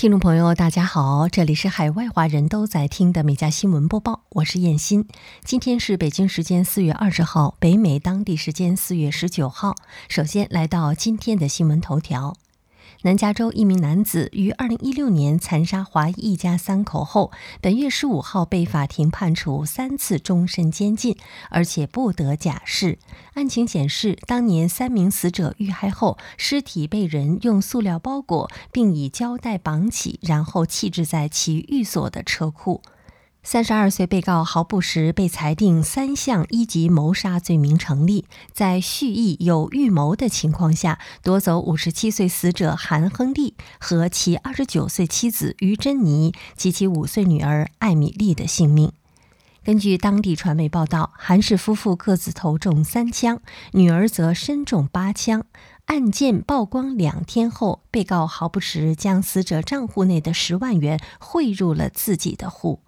听众朋友，大家好，这里是海外华人都在听的《美家新闻播报》，我是燕欣。今天是北京时间四月二十号，北美当地时间四月十九号。首先来到今天的新闻头条。南加州一名男子于二零一六年残杀华裔一家三口后，本月十五号被法庭判处三次终身监禁，而且不得假释。案情显示，当年三名死者遇害后，尸体被人用塑料包裹，并以胶带绑起，然后弃置在其寓所的车库。三十二岁被告豪布什被裁定三项一级谋杀罪名成立，在蓄意有预谋的情况下夺走五十七岁死者韩亨利和其二十九岁妻子于珍妮及其五岁女儿艾米丽的性命。根据当地传媒报道，韩氏夫妇各自头中三枪，女儿则身中八枪。案件曝光两天后，被告豪布什将死者账户内的十万元汇入了自己的户。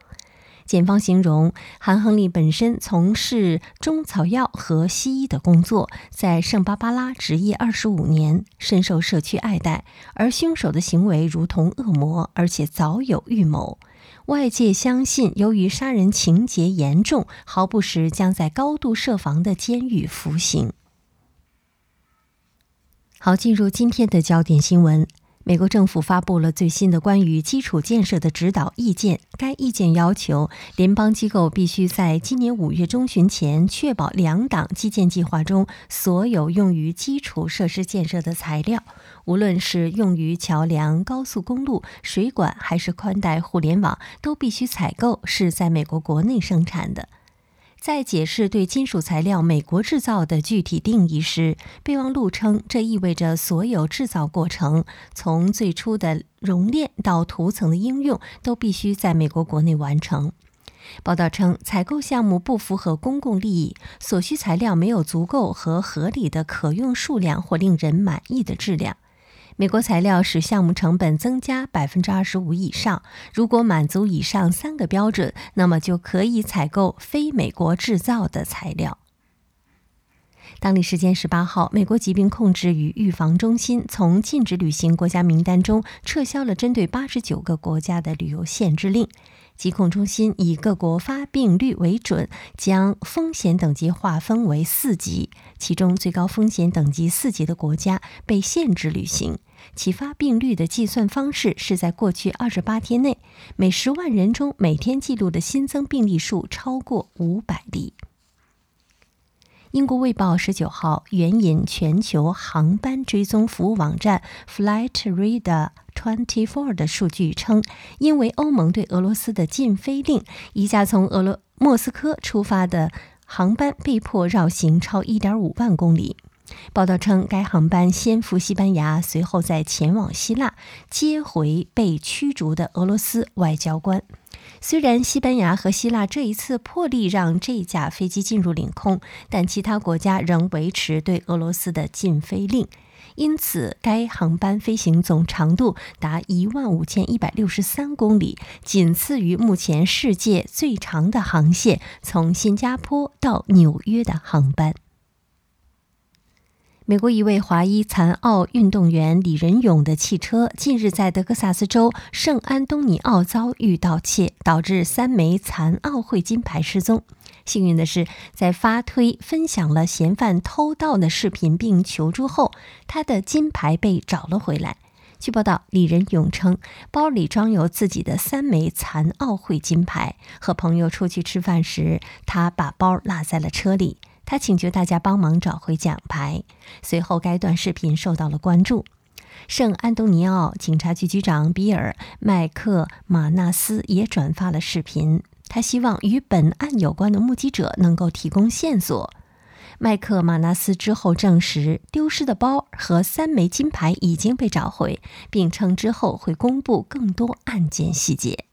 检方形容韩亨利本身从事中草药和西医的工作，在圣巴巴拉执业二十五年，深受社区爱戴。而凶手的行为如同恶魔，而且早有预谋。外界相信，由于杀人情节严重，毫不时将在高度设防的监狱服刑。好，进入今天的焦点新闻。美国政府发布了最新的关于基础建设的指导意见。该意见要求联邦机构必须在今年五月中旬前确保两党基建计划中所有用于基础设施建设的材料，无论是用于桥梁、高速公路、水管还是宽带互联网，都必须采购是在美国国内生产的。在解释对金属材料“美国制造”的具体定义时，备忘录称，这意味着所有制造过程，从最初的熔炼到涂层的应用，都必须在美国国内完成。报道称，采购项目不符合公共利益，所需材料没有足够和合理的可用数量或令人满意的质量。美国材料使项目成本增加百分之二十五以上。如果满足以上三个标准，那么就可以采购非美国制造的材料。当地时间十八号，美国疾病控制与预防中心从禁止旅行国家名单中撤销了针对八十九个国家的旅游限制令。疾控中心以各国发病率为准，将风险等级划分为四级，其中最高风险等级四级的国家被限制旅行。其发病率的计算方式是在过去二十八天内，每十万人中每天记录的新增病例数超过五百例。英国《卫报》十九号援引全球航班追踪服务网站 Flight Radar Twenty Four 的数据称，因为欧盟对俄罗斯的禁飞令，一架从俄罗莫斯科出发的航班被迫绕行超一点五万公里。报道称，该航班先赴西班牙，随后再前往希腊，接回被驱逐的俄罗斯外交官。虽然西班牙和希腊这一次破例让这架飞机进入领空，但其他国家仍维持对俄罗斯的禁飞令。因此，该航班飞行总长度达一万五千一百六十三公里，仅次于目前世界最长的航线——从新加坡到纽约的航班。美国一位华裔残奥运动员李仁勇的汽车近日在德克萨斯州圣安东尼奥遭遇盗窃，导致三枚残奥会金牌失踪。幸运的是，在发推分享了嫌犯偷盗的视频并求助后，他的金牌被找了回来。据报道，李仁勇称，包里装有自己的三枚残奥会金牌。和朋友出去吃饭时，他把包落在了车里。他请求大家帮忙找回奖牌。随后，该段视频受到了关注。圣安东尼奥警察局局长比尔·麦克马纳斯也转发了视频，他希望与本案有关的目击者能够提供线索。麦克马纳斯之后证实，丢失的包和三枚金牌已经被找回，并称之后会公布更多案件细节。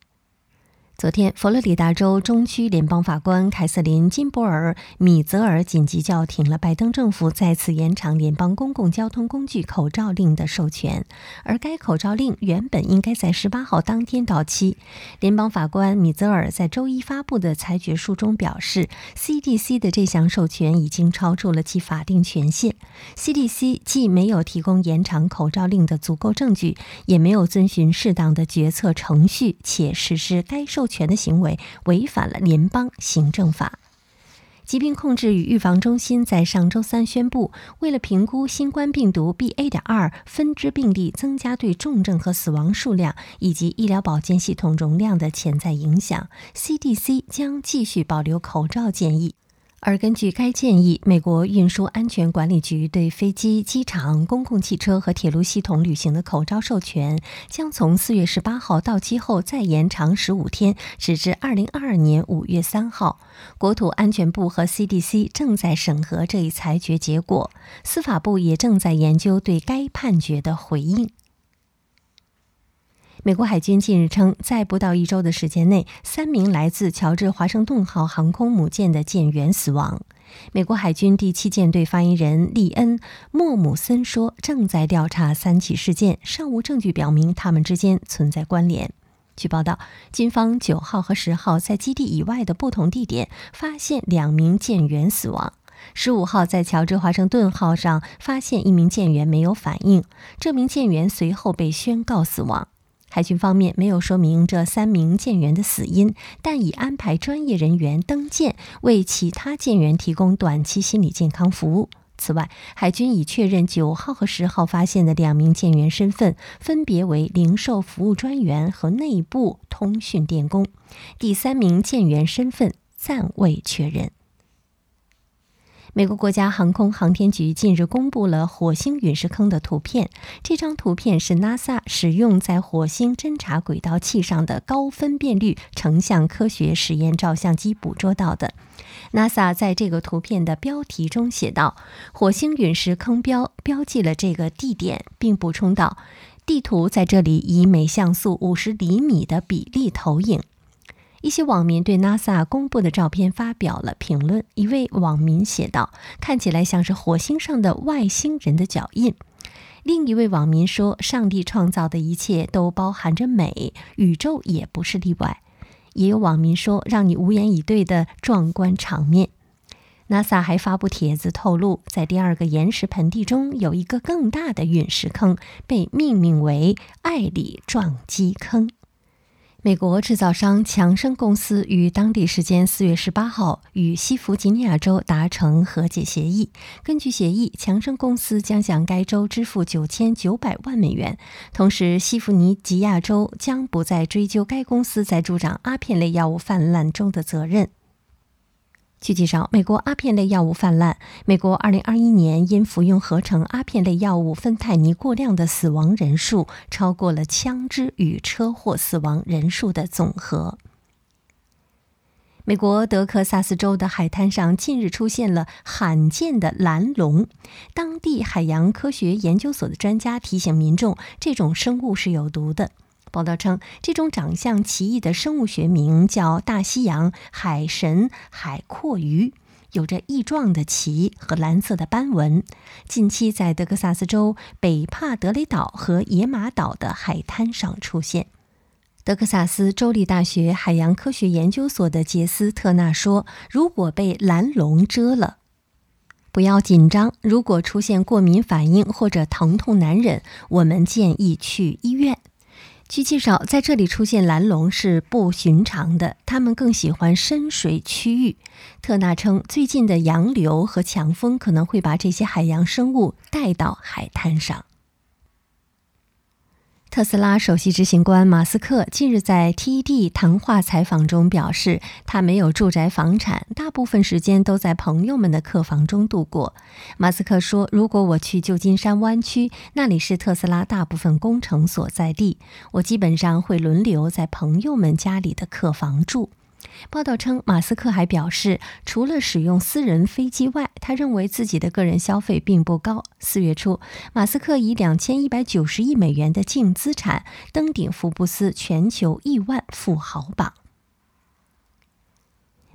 昨天，佛罗里达州中区联邦法官凯瑟琳·金博尔·米泽尔紧急叫停了拜登政府再次延长联邦公共交通工具口罩令的授权，而该口罩令原本应该在十八号当天到期。联邦法官米泽尔在周一发布的裁决书中表示，CDC 的这项授权已经超出了其法定权限。CDC 既没有提供延长口罩令的足够证据，也没有遵循适当的决策程序，且实施该授。权的行为违反了联邦行政法。疾病控制与预防中心在上周三宣布，为了评估新冠病毒 BA. 点二分支病例增加对重症和死亡数量以及医疗保健系统容量的潜在影响，CDC 将继续保留口罩建议。而根据该建议，美国运输安全管理局对飞机、机场、公共汽车和铁路系统旅行的口罩授权将从四月十八号到期后再延长十五天，直至二零二二年五月三号。国土安全部和 CDC 正在审核这一裁决结果，司法部也正在研究对该判决的回应。美国海军近日称，在不到一周的时间内，三名来自乔治华盛顿号航空母舰的舰员死亡。美国海军第七舰队发言人利恩·莫姆森说：“正在调查三起事件，尚无证据表明他们之间存在关联。”据报道，军方九号和十号在基地以外的不同地点发现两名舰员死亡。十五号在乔治华盛顿号上发现一名舰员没有反应，这名舰员随后被宣告死亡。海军方面没有说明这三名舰员的死因，但已安排专业人员登舰，为其他舰员提供短期心理健康服务。此外，海军已确认九号和十号发现的两名舰员身份，分别为零售服务专员和内部通讯电工。第三名舰员身份暂未确认。美国国家航空航天局近日公布了火星陨石坑的图片。这张图片是 NASA 使用在火星侦察轨道器上的高分辨率成像科学实验照相机捕捉到的。NASA 在这个图片的标题中写道：“火星陨石坑标标记了这个地点，并补充道，地图在这里以每像素五十厘米的比例投影。”一些网民对 NASA 公布的照片发表了评论。一位网民写道：“看起来像是火星上的外星人的脚印。”另一位网民说：“上帝创造的一切都包含着美，宇宙也不是例外。”也有网民说：“让你无言以对的壮观场面。”NASA 还发布帖子透露，在第二个岩石盆地中有一个更大的陨石坑，被命名为艾里撞击坑。美国制造商强生公司于当地时间四月十八号与西弗吉尼亚州达成和解协议。根据协议，强生公司将向该州支付九千九百万美元，同时西弗尼吉亚州将不再追究该公司在助长阿片类药物泛滥中的责任。据介绍，美国阿片类药物泛滥。美国2021年因服用合成阿片类药物芬太尼过量的死亡人数，超过了枪支与车祸死亡人数的总和。美国德克萨斯州的海滩上近日出现了罕见的蓝龙，当地海洋科学研究所的专家提醒民众，这种生物是有毒的。报道称，这种长相奇异的生物学名叫大西洋海神海阔鱼，有着异状的鳍和蓝色的斑纹。近期在德克萨斯州北帕德雷岛和野马岛的海滩上出现。德克萨斯州立大学海洋科学研究所的杰斯特纳说：“如果被蓝龙蛰了，不要紧张。如果出现过敏反应或者疼痛难忍，我们建议去医院。”据介绍，在这里出现蓝龙是不寻常的，它们更喜欢深水区域。特纳称，最近的洋流和强风可能会把这些海洋生物带到海滩上。特斯拉首席执行官马斯克近日在 TED 谈话采访中表示，他没有住宅房产，大部分时间都在朋友们的客房中度过。马斯克说：“如果我去旧金山湾区，那里是特斯拉大部分工程所在地，我基本上会轮流在朋友们家里的客房住。”报道称，马斯克还表示，除了使用私人飞机外，他认为自己的个人消费并不高。四月初，马斯克以两千一百九十亿美元的净资产登顶福布斯全球亿万富豪榜。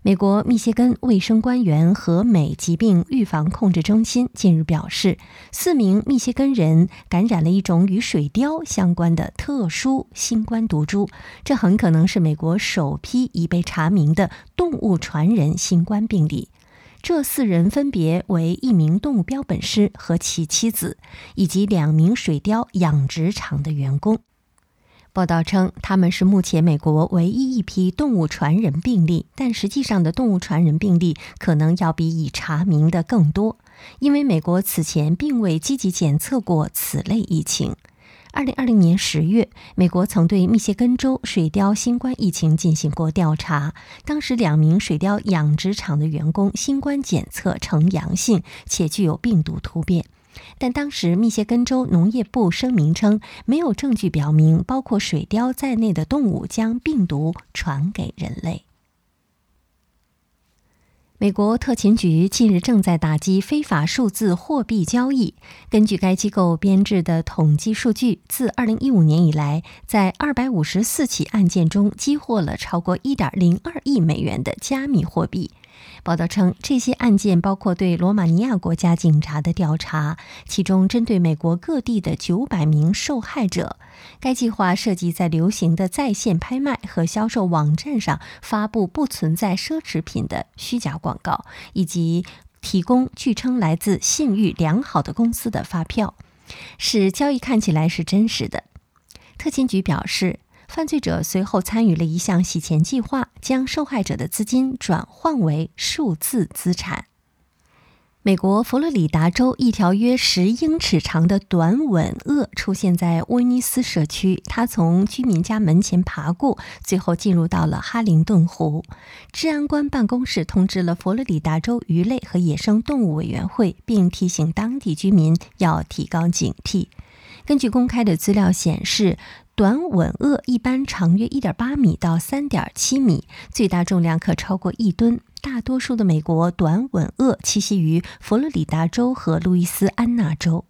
美国密歇根卫生官员和美疾病预防控制中心近日表示，四名密歇根人感染了一种与水貂相关的特殊新冠毒株，这很可能是美国首批已被查明的动物传人新冠病例。这四人分别为一名动物标本师和其妻子，以及两名水貂养殖场的员工。报道称，他们是目前美国唯一一批动物传人病例，但实际上的动物传人病例可能要比已查明的更多，因为美国此前并未积极检测过此类疫情。二零二零年十月，美国曾对密歇根州水貂新冠疫情进行过调查，当时两名水貂养殖场的员工新冠检测呈阳性，且具有病毒突变。但当时密歇根州农业部声明称，没有证据表明包括水貂在内的动物将病毒传给人类。美国特勤局近日正在打击非法数字货币交易。根据该机构编制的统计数据，自2015年以来，在254起案件中，激获了超过1.02亿美元的加密货币。报道称，这些案件包括对罗马尼亚国家警察的调查，其中针对美国各地的九百名受害者。该计划涉及在流行的在线拍卖和销售网站上发布不存在奢侈品的虚假广告，以及提供据称来自信誉良好的公司的发票，使交易看起来是真实的。特勤局表示。犯罪者随后参与了一项洗钱计划，将受害者的资金转换为数字资产。美国佛罗里达州一条约十英尺长的短吻鳄出现在威尼斯社区，它从居民家门前爬过，最后进入到了哈灵顿湖。治安官办公室通知了佛罗里达州鱼类和野生动物委员会，并提醒当地居民要提高警惕。根据公开的资料显示。短吻鳄一般长约一点八米到三点七米，最大重量可超过一吨。大多数的美国短吻鳄栖息于佛罗里达州和路易斯安那州。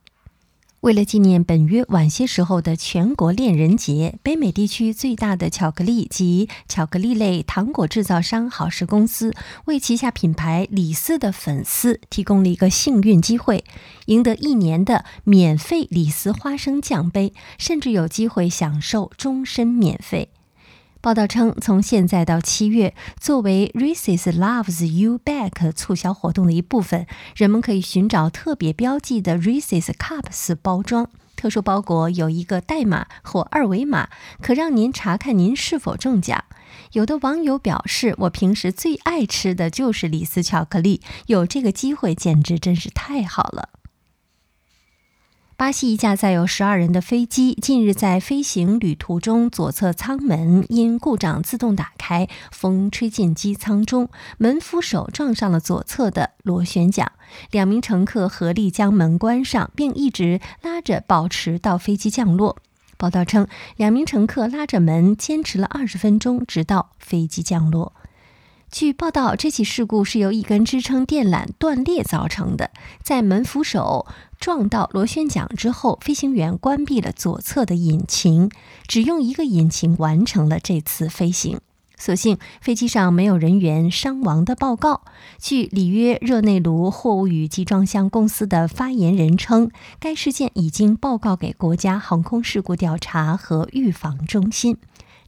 为了纪念本月晚些时候的全国恋人节，北美地区最大的巧克力及巧克力类糖果制造商好事公司为旗下品牌李斯的粉丝提供了一个幸运机会，赢得一年的免费李斯花生酱杯，甚至有机会享受终身免费。报道称，从现在到七月，作为 Reese's Loves You Back 促销活动的一部分，人们可以寻找特别标记的 Reese's Cups 包装。特殊包裹有一个代码或二维码，可让您查看您是否中奖。有的网友表示：“我平时最爱吃的就是李斯巧克力，有这个机会简直真是太好了。”巴西一架载有十二人的飞机近日在飞行旅途中，左侧舱门因故障自动打开，风吹进机舱中，门扶手撞上了左侧的螺旋桨。两名乘客合力将门关上，并一直拉着保持到飞机降落。报道称，两名乘客拉着门坚持了二十分钟，直到飞机降落。据报道，这起事故是由一根支撑电缆断裂造成的。在门扶手撞到螺旋桨之后，飞行员关闭了左侧的引擎，只用一个引擎完成了这次飞行。所幸飞机上没有人员伤亡的报告。据里约热内卢货物与集装箱公司的发言人称，该事件已经报告给国家航空事故调查和预防中心。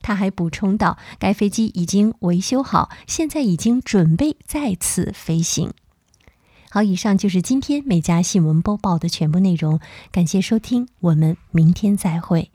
他还补充道：“该飞机已经维修好，现在已经准备再次飞行。”好，以上就是今天美家新闻播报的全部内容，感谢收听，我们明天再会。